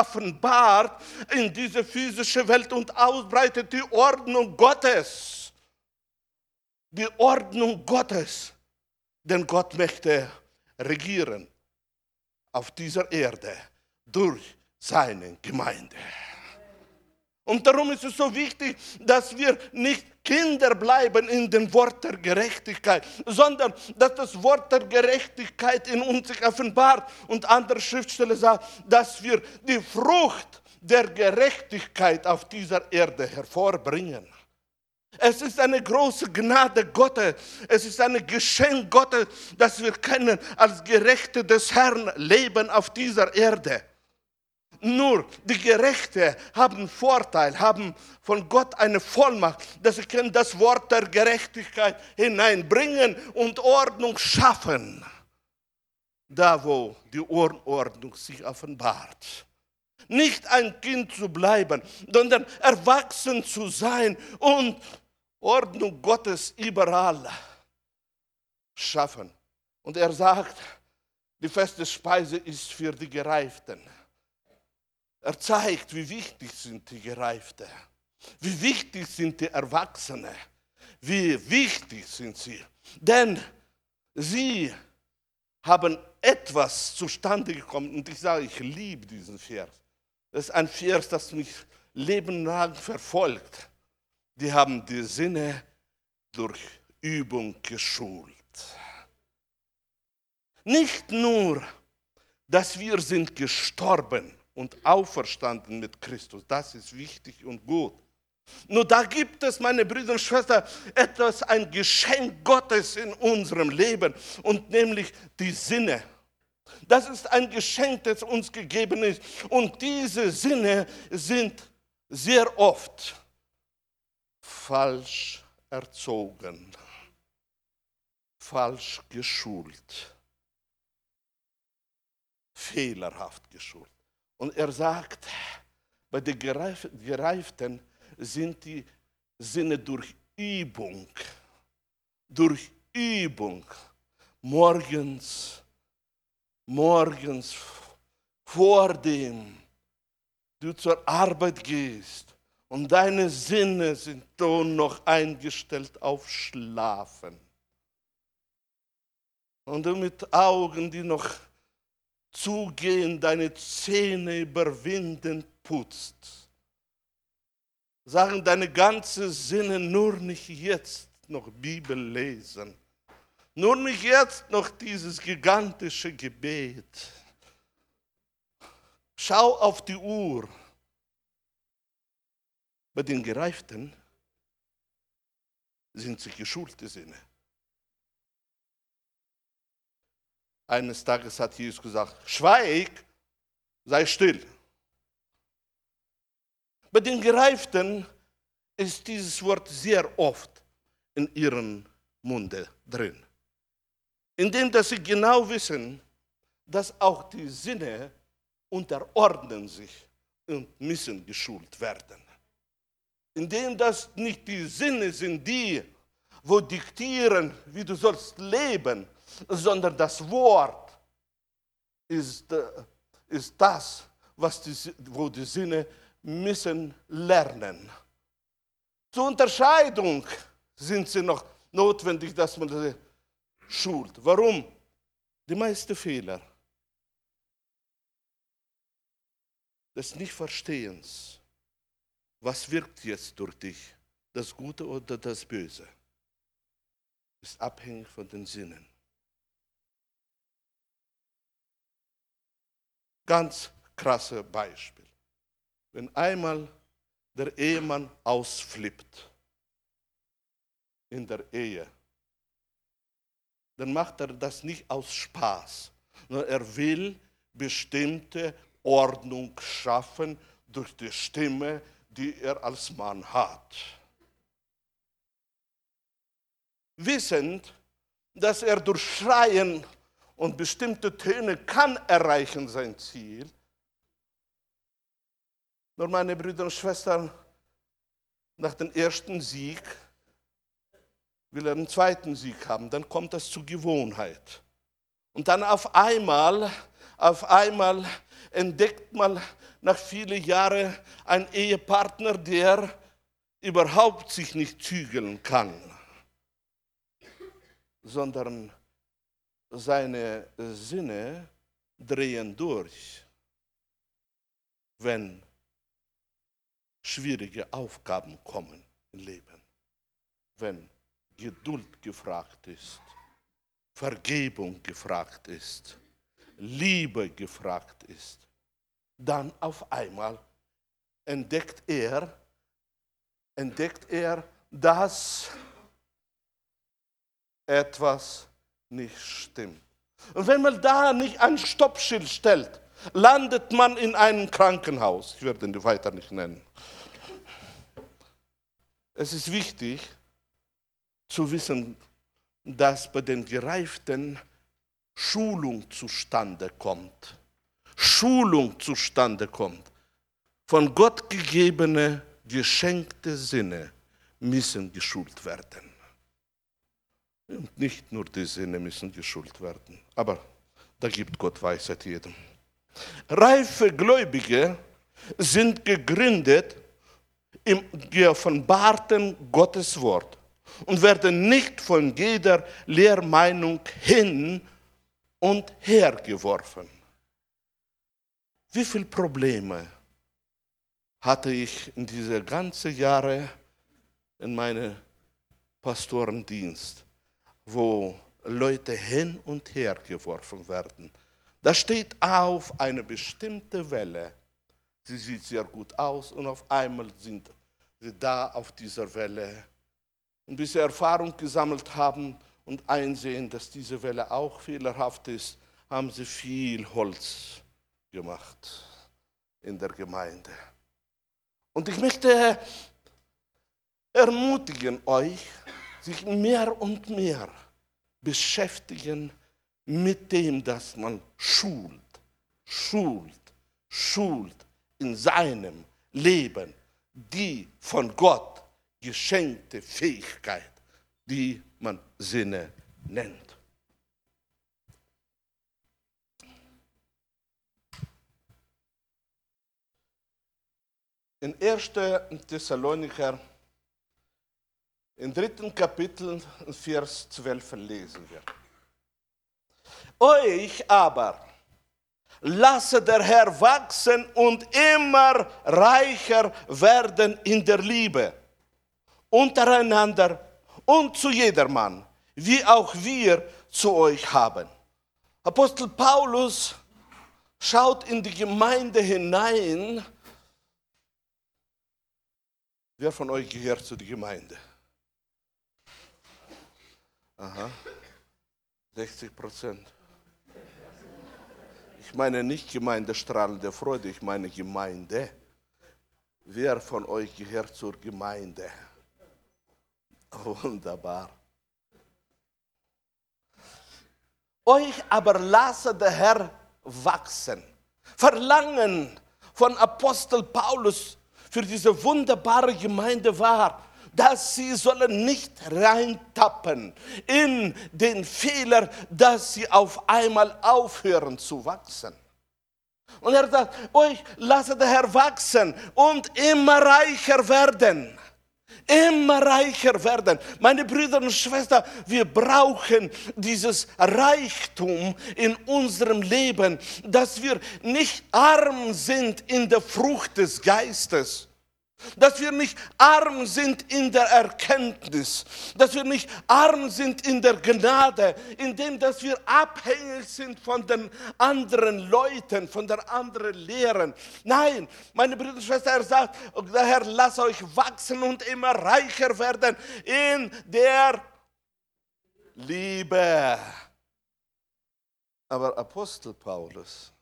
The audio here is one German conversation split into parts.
offenbart in diese physische Welt und ausbreitet die Ordnung Gottes. Die Ordnung Gottes. Denn Gott möchte regieren auf dieser Erde durch seine Gemeinde. Und darum ist es so wichtig, dass wir nicht Kinder bleiben in dem Wort der Gerechtigkeit, sondern dass das Wort der Gerechtigkeit in uns sich offenbart. Und andere Schriftsteller sagen, dass wir die Frucht der Gerechtigkeit auf dieser Erde hervorbringen. Es ist eine große Gnade Gottes. Es ist ein Geschenk Gottes, dass wir können als Gerechte des Herrn leben auf dieser Erde. Nur die Gerechte haben Vorteil, haben von Gott eine Vollmacht, dass sie können das Wort der Gerechtigkeit hineinbringen und Ordnung schaffen. Da, wo die Unordnung sich offenbart. Nicht ein Kind zu bleiben, sondern erwachsen zu sein und Ordnung Gottes überall schaffen. Und er sagt, die feste Speise ist für die Gereiften. Er zeigt, wie wichtig sind die Gereiften, wie wichtig sind die Erwachsenen, wie wichtig sind sie. Denn sie haben etwas zustande gekommen. Und ich sage, ich liebe diesen Vers. Das ist ein Vers, das mich lebenlang verfolgt. Die haben die Sinne durch Übung geschult. Nicht nur, dass wir sind gestorben und auferstanden mit Christus. Das ist wichtig und gut. Nur da gibt es, meine Brüder und Schwestern, etwas, ein Geschenk Gottes in unserem Leben und nämlich die Sinne. Das ist ein Geschenk, das uns gegeben ist. Und diese Sinne sind sehr oft falsch erzogen, falsch geschult, fehlerhaft geschult. Und er sagt, bei den Gereiften sind die Sinne durch Übung, durch Übung, morgens, morgens vor dem du zur Arbeit gehst und deine Sinne sind schon noch eingestellt auf Schlafen. Und du mit Augen, die noch zugehen, deine Zähne überwinden putzt. Sagen deine ganze Sinne nur nicht jetzt noch Bibel lesen. Nur nicht jetzt noch dieses gigantische Gebet. Schau auf die Uhr. Bei den Gereiften sind sie geschulte Sinne. Eines Tages hat Jesus gesagt, schweig, sei still. Bei den Gereiften ist dieses Wort sehr oft in ihrem Munde drin. Indem dass sie genau wissen, dass auch die Sinne unterordnen sich und müssen geschult werden. Indem das nicht die Sinne sind, die, wo diktieren, wie du sollst leben, sondern das Wort ist, äh, ist das, was die, wo die Sinne müssen lernen. Zur Unterscheidung sind sie noch notwendig, dass man sie schult. Warum? Die meisten Fehler des Nichtverstehens. Was wirkt jetzt durch dich? Das Gute oder das Böse? Ist abhängig von den Sinnen. Ganz krasse Beispiel. Wenn einmal der Ehemann ausflippt in der Ehe, dann macht er das nicht aus Spaß, sondern er will bestimmte Ordnung schaffen durch die Stimme, die er als Mann hat. Wissend, dass er durch Schreien und bestimmte Töne kann erreichen sein Ziel. Nur meine Brüder und Schwestern, nach dem ersten Sieg will er einen zweiten Sieg haben, dann kommt das zur Gewohnheit. Und dann auf einmal, auf einmal entdeckt man nach vielen Jahren einen Ehepartner, der überhaupt sich nicht zügeln kann, sondern seine Sinne drehen durch, wenn schwierige Aufgaben kommen im Leben, wenn Geduld gefragt ist, Vergebung gefragt ist, Liebe gefragt ist, dann auf einmal entdeckt er, entdeckt er, dass etwas nicht stimmt. Und wenn man da nicht ein Stoppschild stellt, landet man in einem Krankenhaus. Ich werde den weiter nicht nennen. Es ist wichtig zu wissen, dass bei den Gereiften Schulung zustande kommt. Schulung zustande kommt. Von Gott gegebene, geschenkte Sinne müssen geschult werden. Und nicht nur die Sinne müssen geschult werden, aber da gibt Gott Weisheit jedem. Reife Gläubige sind gegründet im geoffenbarten Gotteswort und werden nicht von jeder Lehrmeinung hin und her geworfen. Wie viele Probleme hatte ich in diese ganzen Jahre in meinem Pastorendienst, wo Leute hin und her geworfen werden. Da steht auf eine bestimmte Welle. Sie sieht sehr gut aus und auf einmal sind sie da auf dieser Welle. Und bis sie Erfahrung gesammelt haben und einsehen, dass diese Welle auch fehlerhaft ist, haben sie viel Holz gemacht in der Gemeinde. Und ich möchte ermutigen euch, sich mehr und mehr beschäftigen mit dem, dass man schult, schult, schult in seinem Leben die von Gott geschenkte Fähigkeit, die man Sinne nennt. In 1. Thessalonicher, im dritten Kapitel, Vers 12 lesen wir. Euch aber lasse der Herr wachsen und immer reicher werden in der Liebe, untereinander und zu jedermann, wie auch wir zu euch haben. Apostel Paulus schaut in die Gemeinde hinein. Wer von euch gehört zu der Gemeinde? Aha, 60 Prozent. Ich meine nicht Gemeinde strahlende Freude, ich meine Gemeinde. Wer von euch gehört zur Gemeinde? Wunderbar. Euch aber lasse der Herr wachsen. Verlangen von Apostel Paulus für diese wunderbare Gemeinde war, dass sie sollen nicht reintappen in den Fehler, dass sie auf einmal aufhören zu wachsen. Und er sagt, euch lasse der Herr wachsen und immer reicher werden immer reicher werden. Meine Brüder und Schwestern, wir brauchen dieses Reichtum in unserem Leben, dass wir nicht arm sind in der Frucht des Geistes dass wir nicht arm sind in der Erkenntnis, dass wir nicht arm sind in der Gnade, indem dass wir abhängig sind von den anderen Leuten, von den anderen Lehren. Nein, meine Brüder und Schwestern, er sagt, der Herr, lass euch wachsen und immer reicher werden in der Liebe. Aber Apostel Paulus,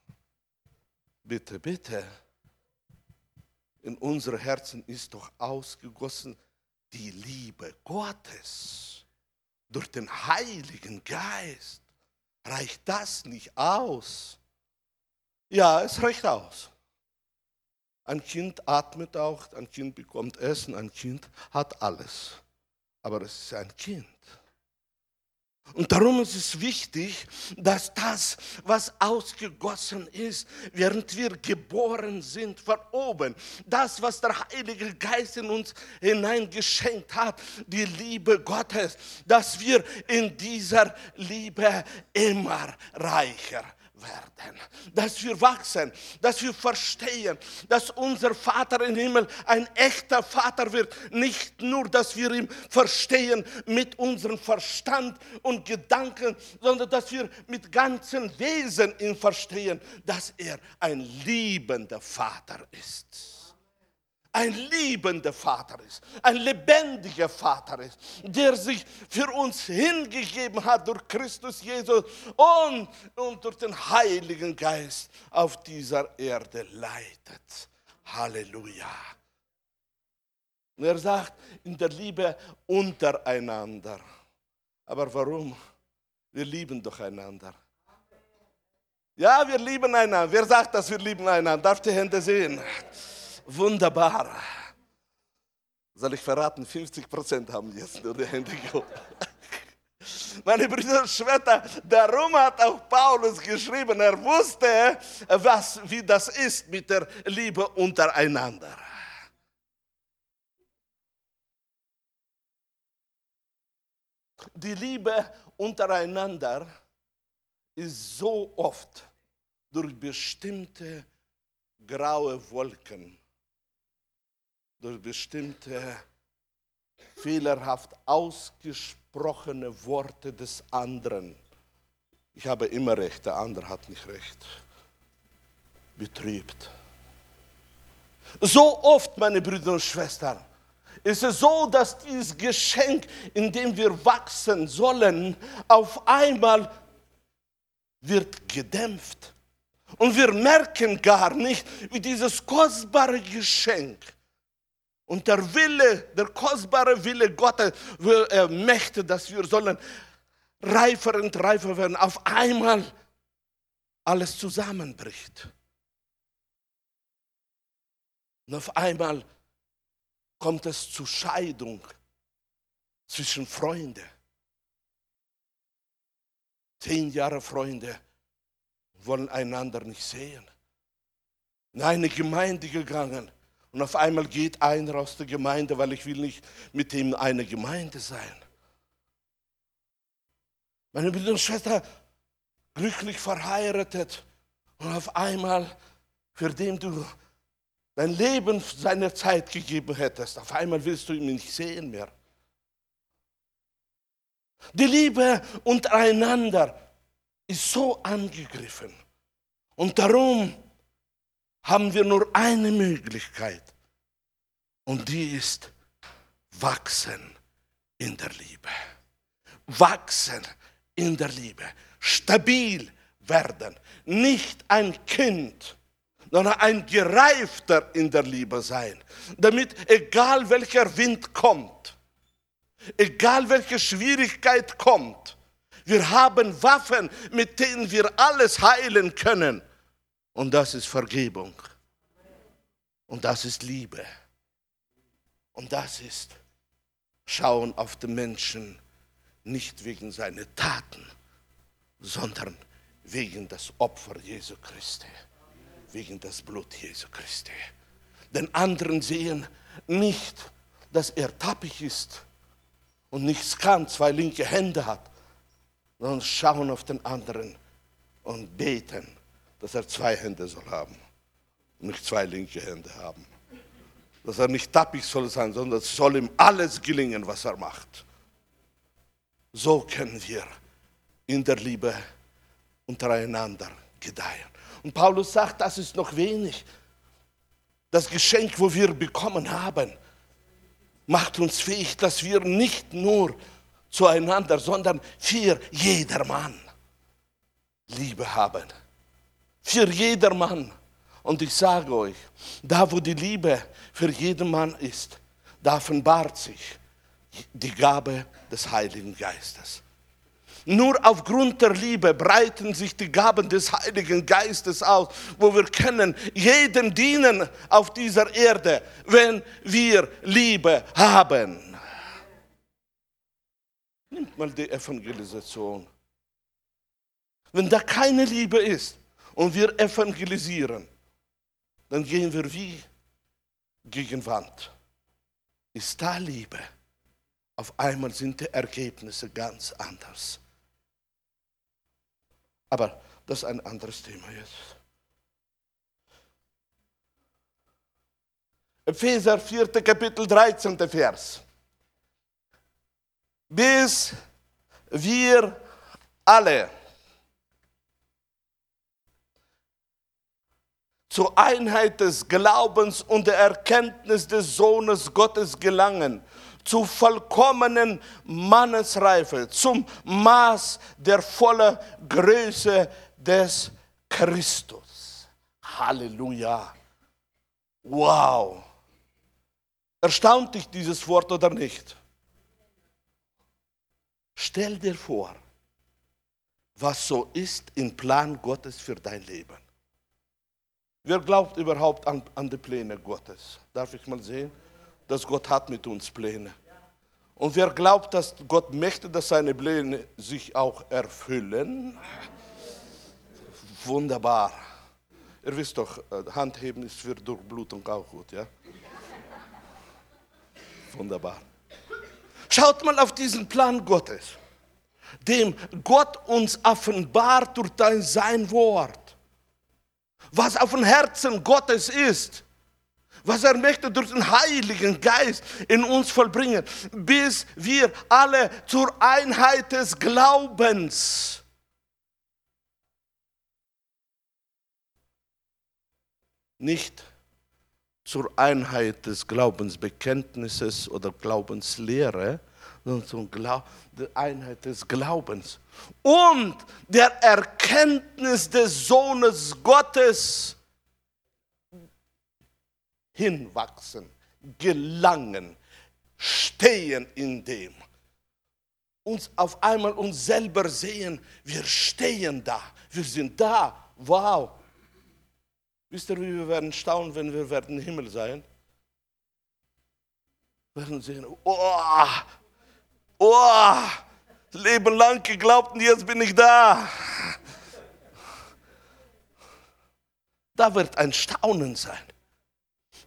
bitte, bitte in unsere Herzen ist doch ausgegossen die Liebe Gottes durch den Heiligen Geist. Reicht das nicht aus? Ja, es reicht aus. Ein Kind atmet auch, ein Kind bekommt Essen, ein Kind hat alles. Aber es ist ein Kind. Und darum ist es wichtig, dass das, was ausgegossen ist, während wir geboren sind von oben, das, was der Heilige Geist in uns hineingeschenkt hat, die Liebe Gottes, dass wir in dieser Liebe immer reicher werden, dass wir wachsen, dass wir verstehen, dass unser Vater im Himmel ein echter Vater wird. Nicht nur, dass wir ihn verstehen mit unserem Verstand und Gedanken, sondern dass wir mit ganzem Wesen ihn verstehen, dass er ein liebender Vater ist ein liebender Vater ist, ein lebendiger Vater ist, der sich für uns hingegeben hat durch Christus Jesus und, und durch den Heiligen Geist auf dieser Erde leitet. Halleluja. Und er sagt in der Liebe untereinander. Aber warum? Wir lieben doch einander. Ja, wir lieben einander. Wer sagt, dass wir lieben einander? Darf die Hände sehen? Wunderbar. Soll ich verraten, 50 Prozent haben jetzt nur die Hände gehoben. Meine Brüder und Schwestern, darum hat auch Paulus geschrieben, er wusste, was, wie das ist mit der Liebe untereinander. Die Liebe untereinander ist so oft durch bestimmte graue Wolken durch bestimmte fehlerhaft ausgesprochene Worte des anderen. Ich habe immer recht, der andere hat nicht recht. Betrübt. So oft, meine Brüder und Schwestern, ist es so, dass dieses Geschenk, in dem wir wachsen sollen, auf einmal wird gedämpft. Und wir merken gar nicht, wie dieses kostbare Geschenk und der Wille, der kostbare Wille Gottes er möchte, dass wir sollen reifer und reifer werden. Auf einmal alles zusammenbricht. Und auf einmal kommt es zu Scheidung zwischen Freunden. Zehn Jahre Freunde wollen einander nicht sehen. In eine Gemeinde gegangen und auf einmal geht einer aus der Gemeinde, weil ich will nicht mit ihm eine Gemeinde sein. Meine Schwestern, glücklich verheiratet und auf einmal, für den du dein Leben seiner Zeit gegeben hättest, auf einmal willst du ihn nicht sehen mehr. Die Liebe untereinander ist so angegriffen. Und darum haben wir nur eine Möglichkeit und die ist wachsen in der Liebe. Wachsen in der Liebe. Stabil werden. Nicht ein Kind, sondern ein Gereifter in der Liebe sein. Damit egal welcher Wind kommt, egal welche Schwierigkeit kommt, wir haben Waffen, mit denen wir alles heilen können. Und das ist Vergebung. Und das ist Liebe. Und das ist Schauen auf den Menschen nicht wegen seiner Taten, sondern wegen das Opfer Jesu Christi, wegen das Blut Jesu Christi. Den anderen sehen nicht, dass er tappig ist und nichts kann, zwei linke Hände hat, sondern schauen auf den anderen und beten dass er zwei Hände soll haben und nicht zwei linke Hände haben. Dass er nicht tappig soll sein, sondern es soll ihm alles gelingen, was er macht. So können wir in der Liebe untereinander gedeihen. Und Paulus sagt, das ist noch wenig. Das Geschenk, wo wir bekommen haben, macht uns fähig, dass wir nicht nur zueinander, sondern für jedermann Liebe haben für jedermann. Und ich sage euch, da wo die Liebe für jeden Mann ist, da offenbart sich die Gabe des Heiligen Geistes. Nur aufgrund der Liebe breiten sich die Gaben des Heiligen Geistes aus, wo wir können jedem dienen auf dieser Erde, wenn wir Liebe haben. Nimmt mal die Evangelisation. Wenn da keine Liebe ist und wir evangelisieren, dann gehen wir wie gegen Wand. Ist da Liebe? Auf einmal sind die Ergebnisse ganz anders. Aber das ist ein anderes Thema jetzt. Epheser 4. Kapitel 13. Vers. Bis wir alle zur Einheit des Glaubens und der Erkenntnis des Sohnes Gottes gelangen, zur vollkommenen Mannesreife, zum Maß der vollen Größe des Christus. Halleluja. Wow. Erstaunt dich dieses Wort oder nicht? Stell dir vor, was so ist im Plan Gottes für dein Leben. Wer glaubt überhaupt an, an die Pläne Gottes? Darf ich mal sehen? Dass Gott hat mit uns Pläne. Und wer glaubt, dass Gott möchte, dass seine Pläne sich auch erfüllen? Wunderbar. Ihr wisst doch, äh, Handheben ist für Durchblutung auch gut, ja? Wunderbar. Schaut mal auf diesen Plan Gottes, dem Gott uns offenbart durch sein Wort. Was auf dem Herzen Gottes ist, was er möchte durch den Heiligen Geist in uns vollbringen, bis wir alle zur Einheit des Glaubens nicht zur Einheit des Glaubensbekenntnisses oder Glaubenslehre, sondern zur Glau der Einheit des Glaubens und der Erkenntnis des Sohnes Gottes hinwachsen, gelangen, stehen in dem. Uns auf einmal uns selber sehen, wir stehen da, wir sind da, wow, Wisst ihr, wie wir werden staunen, wenn wir werden im Himmel sein? Wir werden sehen, oh, oh, Leben lang geglaubt und jetzt bin ich da. Da wird ein Staunen sein.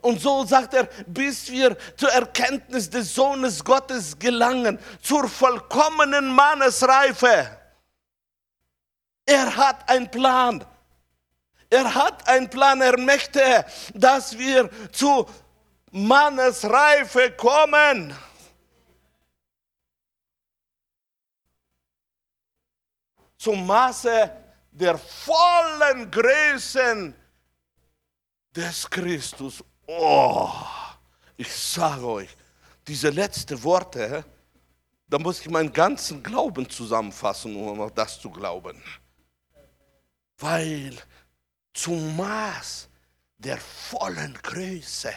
Und so sagt er, bis wir zur Erkenntnis des Sohnes Gottes gelangen, zur vollkommenen Mannesreife. Er hat einen Plan. Er hat einen Plan, er möchte, dass wir zu Mannesreife kommen. Zum Maße der vollen Größen des Christus. Oh, ich sage euch, diese letzten Worte, da muss ich meinen ganzen Glauben zusammenfassen, um das zu glauben. Weil zum Maß der vollen Größe.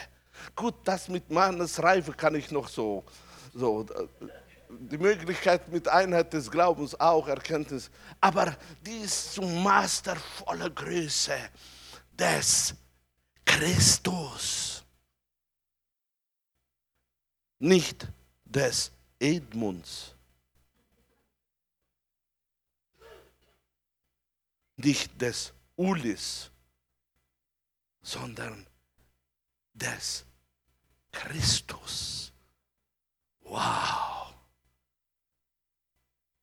Gut, das mit Mannesreife kann ich noch so, so die Möglichkeit mit Einheit des Glaubens auch Erkenntnis, aber dies zum vollen Größe des Christus, nicht des Edmunds, nicht des Ulis, sondern des Christus. Wow.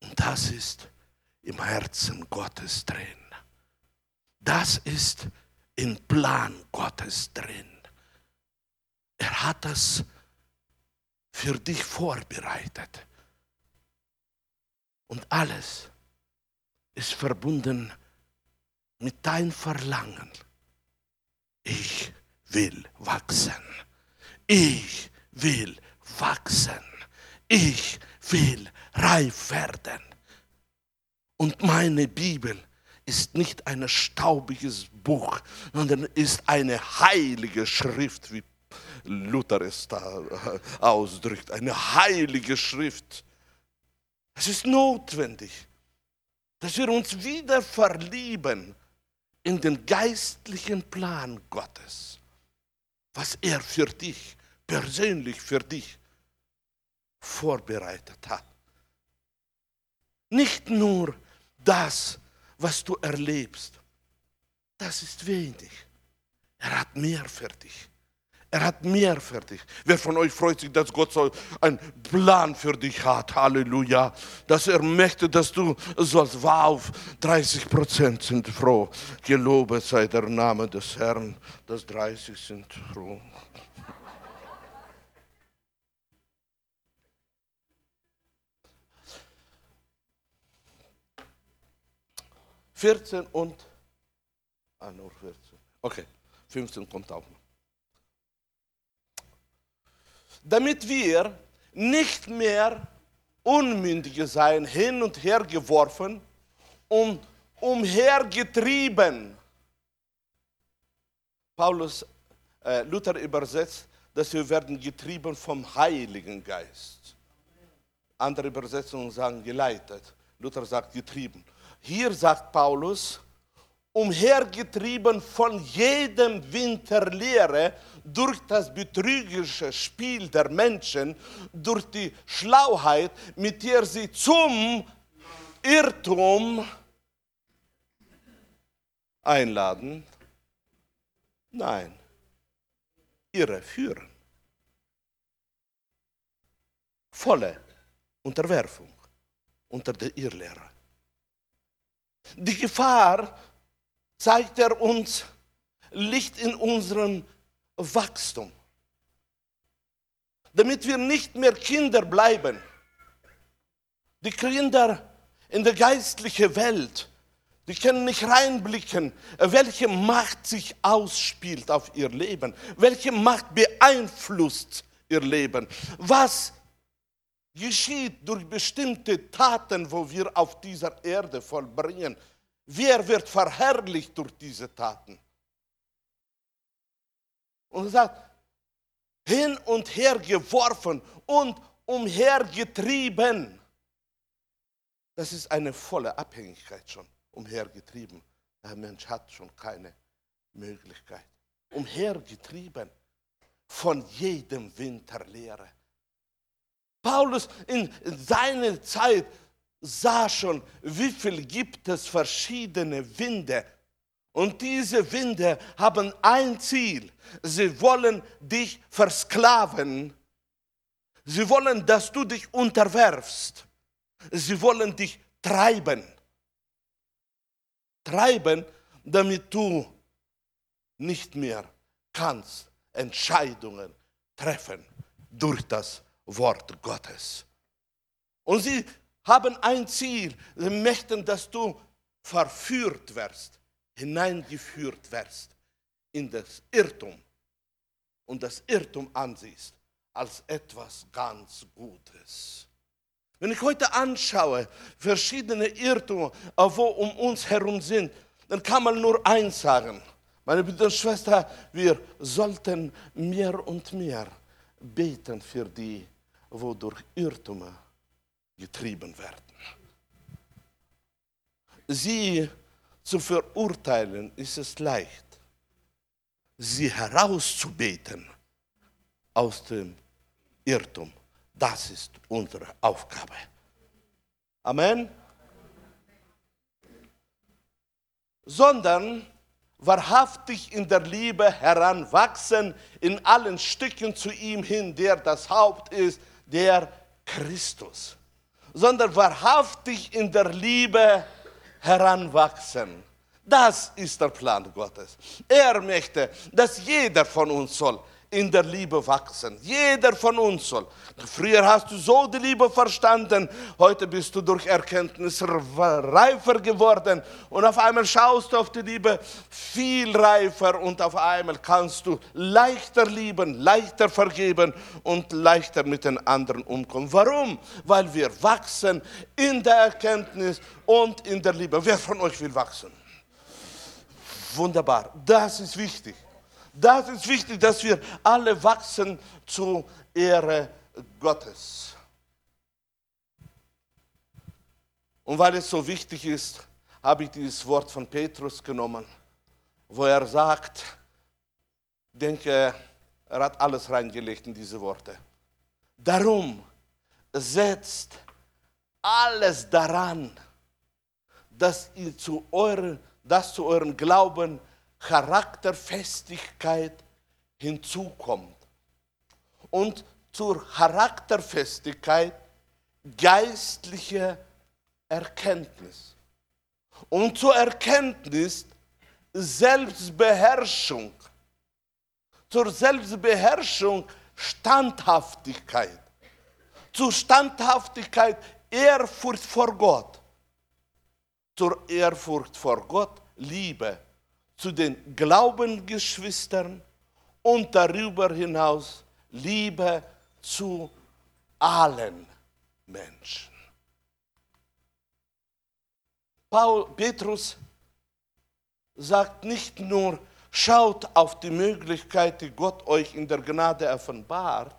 Und das ist im Herzen Gottes drin. Das ist im Plan Gottes drin. Er hat das für dich vorbereitet. Und alles ist verbunden mit mit dein Verlangen. Ich will wachsen. Ich will wachsen. Ich will reif werden. Und meine Bibel ist nicht ein staubiges Buch, sondern ist eine heilige Schrift, wie Luther es da äh, ausdrückt. Eine heilige Schrift. Es ist notwendig, dass wir uns wieder verlieben in den geistlichen Plan Gottes, was er für dich, persönlich für dich vorbereitet hat. Nicht nur das, was du erlebst. Das ist wenig. Er hat mehr für dich. Er hat mehr für dich. Wer von euch freut sich, dass Gott so einen Plan für dich hat? Halleluja. Dass er möchte, dass du sollst. Wow, 30 Prozent sind froh. Gelobet sei der Name des Herrn, dass 30 sind froh. Vierzehn und ah, nur 14. Okay, 15 kommt auch noch. damit wir nicht mehr Unmündige sein, hin und her geworfen und umhergetrieben. Paulus, äh, Luther übersetzt, dass wir werden getrieben vom Heiligen Geist. Andere Übersetzungen sagen geleitet. Luther sagt getrieben. Hier sagt Paulus, umhergetrieben von jedem Winterlehre durch das betrügerische Spiel der Menschen, durch die Schlauheit, mit der sie zum Irrtum einladen. Nein, irreführen. Volle Unterwerfung unter der Irrlehre. Die Gefahr zeigt er uns, liegt in unserem Wachstum. Damit wir nicht mehr Kinder bleiben. Die Kinder in der geistlichen Welt, die können nicht reinblicken, welche Macht sich ausspielt auf ihr Leben, welche Macht beeinflusst ihr Leben, was geschieht durch bestimmte Taten, wo wir auf dieser Erde vollbringen. Wer wird verherrlicht durch diese Taten? Und sagt, hin und her geworfen und umhergetrieben. Das ist eine volle Abhängigkeit schon, umhergetrieben. Der Mensch hat schon keine Möglichkeit. Umhergetrieben von jedem Winterlehre. Paulus in seiner Zeit sah schon, wie viel gibt es verschiedene Winde. Und diese Winde haben ein Ziel. Sie wollen dich versklaven. Sie wollen, dass du dich unterwerfst. Sie wollen dich treiben. Treiben, damit du nicht mehr kannst Entscheidungen treffen durch das Wort Gottes. Und sie haben ein Ziel. Sie möchten, dass du verführt wirst, hineingeführt wirst in das Irrtum und das Irrtum ansiehst als etwas ganz Gutes. Wenn ich heute anschaue, verschiedene Irrtümer, wo um uns herum sind, dann kann man nur eins sagen. Meine Brüder und Schwestern, wir sollten mehr und mehr beten für die, wo durch Irrtümer getrieben werden. Sie zu verurteilen ist es leicht, sie herauszubeten aus dem Irrtum. Das ist unsere Aufgabe. Amen. Sondern wahrhaftig in der Liebe heranwachsen, in allen Stücken zu ihm hin, der das Haupt ist, der Christus sondern wahrhaftig in der Liebe heranwachsen. Das ist der Plan Gottes. Er möchte, dass jeder von uns soll in der Liebe wachsen. Jeder von uns soll. Früher hast du so die Liebe verstanden, heute bist du durch Erkenntnis reifer geworden und auf einmal schaust du auf die Liebe viel reifer und auf einmal kannst du leichter lieben, leichter vergeben und leichter mit den anderen umkommen. Warum? Weil wir wachsen in der Erkenntnis und in der Liebe. Wer von euch will wachsen? Wunderbar, das ist wichtig. Das ist wichtig, dass wir alle wachsen zur Ehre Gottes. Und weil es so wichtig ist, habe ich dieses Wort von Petrus genommen, wo er sagt, denke, er hat alles reingelegt in diese Worte. Darum setzt alles daran, dass ihr zu euren, dass zu eurem Glauben Charakterfestigkeit hinzukommt. Und zur Charakterfestigkeit geistliche Erkenntnis. Und zur Erkenntnis Selbstbeherrschung. Zur Selbstbeherrschung Standhaftigkeit. Zur Standhaftigkeit Ehrfurcht vor Gott. Zur Ehrfurcht vor Gott Liebe zu den Glaubensgeschwistern und darüber hinaus Liebe zu allen Menschen. Paul, Petrus sagt nicht nur, schaut auf die Möglichkeit, die Gott euch in der Gnade offenbart,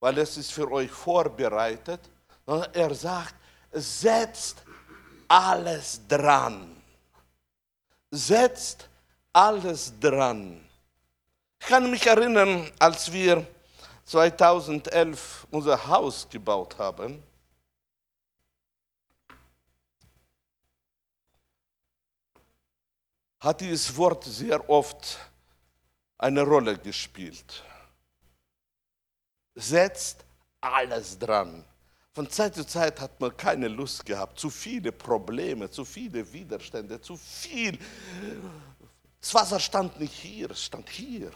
weil es ist für euch vorbereitet, sondern er sagt, setzt alles dran. Setzt alles dran. Ich kann mich erinnern, als wir 2011 unser Haus gebaut haben, hat dieses Wort sehr oft eine Rolle gespielt. Setzt alles dran. Von Zeit zu Zeit hat man keine Lust gehabt, zu viele Probleme, zu viele Widerstände, zu viel. Das Wasser stand nicht hier, es stand hier.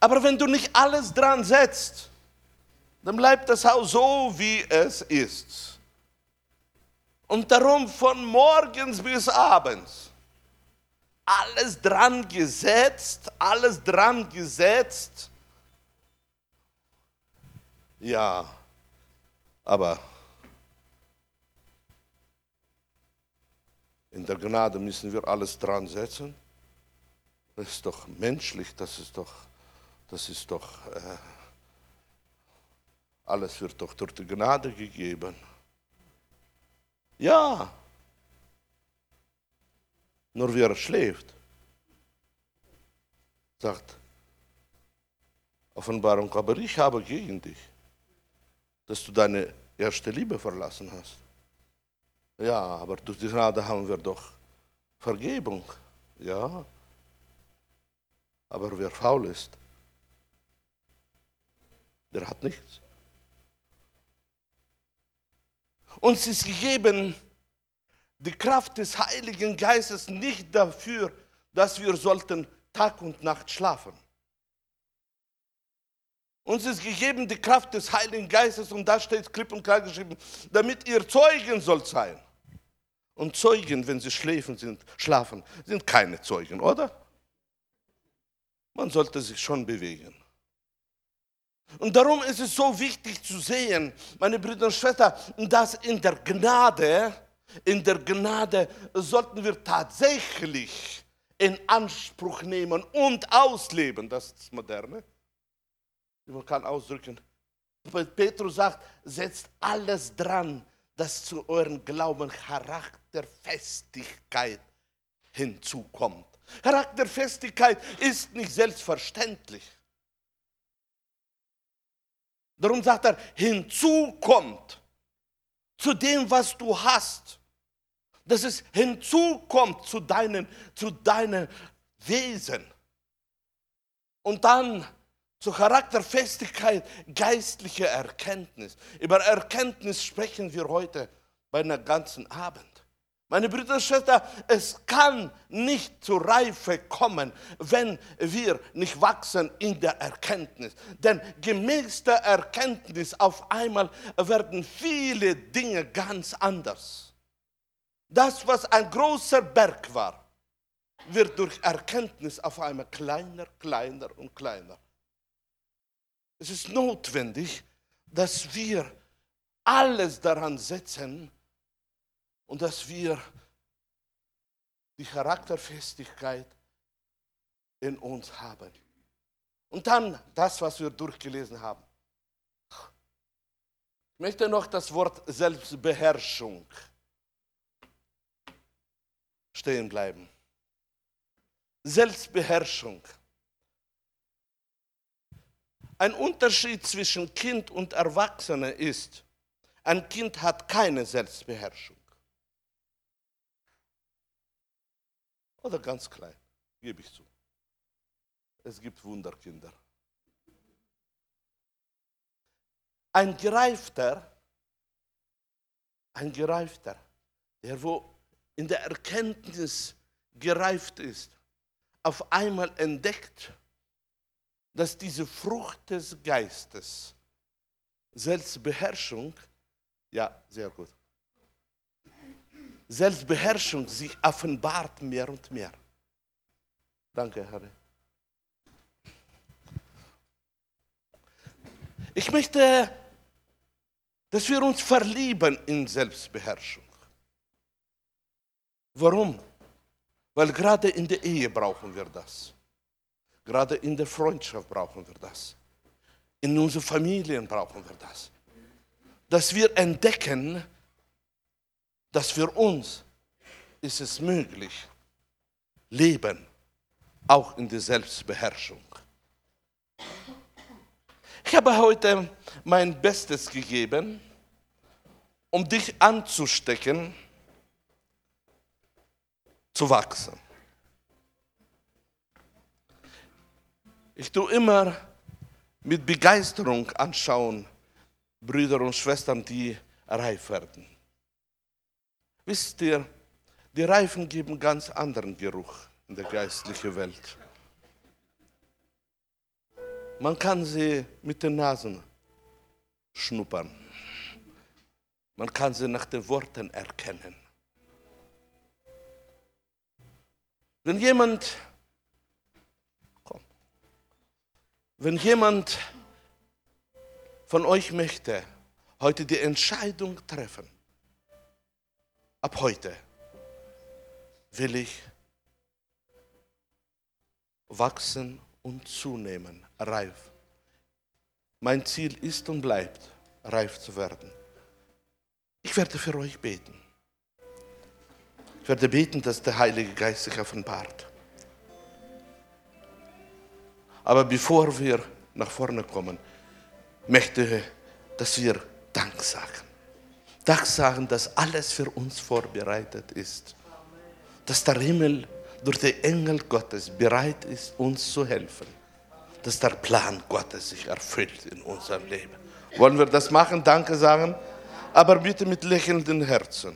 Aber wenn du nicht alles dran setzt, dann bleibt das Haus so, wie es ist. Und darum von morgens bis abends alles dran gesetzt, alles dran gesetzt. Ja, aber in der Gnade müssen wir alles dran setzen. Das ist doch menschlich, das ist doch das ist doch, äh, alles wird doch durch die Gnade gegeben. Ja, nur wer schläft, sagt Offenbarung, aber ich habe gegen dich, dass du deine erste Liebe verlassen hast. Ja, aber durch die Gnade haben wir doch Vergebung. Ja, aber wer faul ist, der hat nichts. Uns ist gegeben die Kraft des Heiligen Geistes nicht dafür, dass wir sollten Tag und Nacht schlafen. Uns ist gegeben die Kraft des Heiligen Geistes und da steht klipp und klar geschrieben, damit ihr Zeugen sollt sein. Und Zeugen, wenn sie schläfen sind, schlafen, sind keine Zeugen, oder? Man sollte sich schon bewegen. Und darum ist es so wichtig zu sehen, meine Brüder und Schwestern, dass in der Gnade, in der Gnade sollten wir tatsächlich in Anspruch nehmen und ausleben. Das ist das Moderne. Man kann ausdrücken. Petrus sagt, setzt alles dran, dass zu eurem Glauben Charakterfestigkeit hinzukommt. Charakterfestigkeit ist nicht selbstverständlich. Darum sagt er, hinzukommt zu dem, was du hast. Dass es hinzukommt zu deinem, zu deinem Wesen. Und dann zur Charakterfestigkeit, geistliche Erkenntnis. Über Erkenntnis sprechen wir heute bei einer ganzen Abend. Meine Brüder und Schwestern, es kann nicht zur Reife kommen, wenn wir nicht wachsen in der Erkenntnis. Denn gemäß der Erkenntnis auf einmal werden viele Dinge ganz anders. Das, was ein großer Berg war, wird durch Erkenntnis auf einmal kleiner, kleiner und kleiner. Es ist notwendig, dass wir alles daran setzen, und dass wir die Charakterfestigkeit in uns haben. Und dann das, was wir durchgelesen haben. Ich möchte noch das Wort Selbstbeherrschung stehen bleiben. Selbstbeherrschung. Ein Unterschied zwischen Kind und Erwachsene ist, ein Kind hat keine Selbstbeherrschung. Oder ganz klein, gebe ich zu. Es gibt Wunderkinder. Ein Gereifter, ein Gereifter, der wo in der Erkenntnis gereift ist, auf einmal entdeckt, dass diese Frucht des Geistes, Selbstbeherrschung, ja, sehr gut, Selbstbeherrschung sich offenbart mehr und mehr. Danke, Herr. Ich möchte, dass wir uns verlieben in Selbstbeherrschung. Warum? Weil gerade in der Ehe brauchen wir das. Gerade in der Freundschaft brauchen wir das. In unseren Familien brauchen wir das. Dass wir entdecken, dass für uns ist es möglich, leben, auch in der Selbstbeherrschung. Ich habe heute mein Bestes gegeben, um dich anzustecken, zu wachsen. Ich tue immer mit Begeisterung anschauen, Brüder und Schwestern, die reif werden. Wisst ihr, die Reifen geben ganz anderen Geruch in der geistlichen Welt. Man kann sie mit den Nasen schnuppern. Man kann sie nach den Worten erkennen. Wenn jemand Wenn jemand von euch möchte heute die Entscheidung treffen, ab heute will ich wachsen und zunehmen, reif. Mein Ziel ist und bleibt, reif zu werden. Ich werde für euch beten. Ich werde beten, dass der Heilige Geist sich offenbart. Aber bevor wir nach vorne kommen, möchte ich, dass wir Dank sagen. Dank sagen, dass alles für uns vorbereitet ist. Dass der Himmel durch den Engel Gottes bereit ist, uns zu helfen. Dass der Plan Gottes sich erfüllt in unserem Leben. Wollen wir das machen? Danke sagen? Aber bitte mit lächelnden Herzen.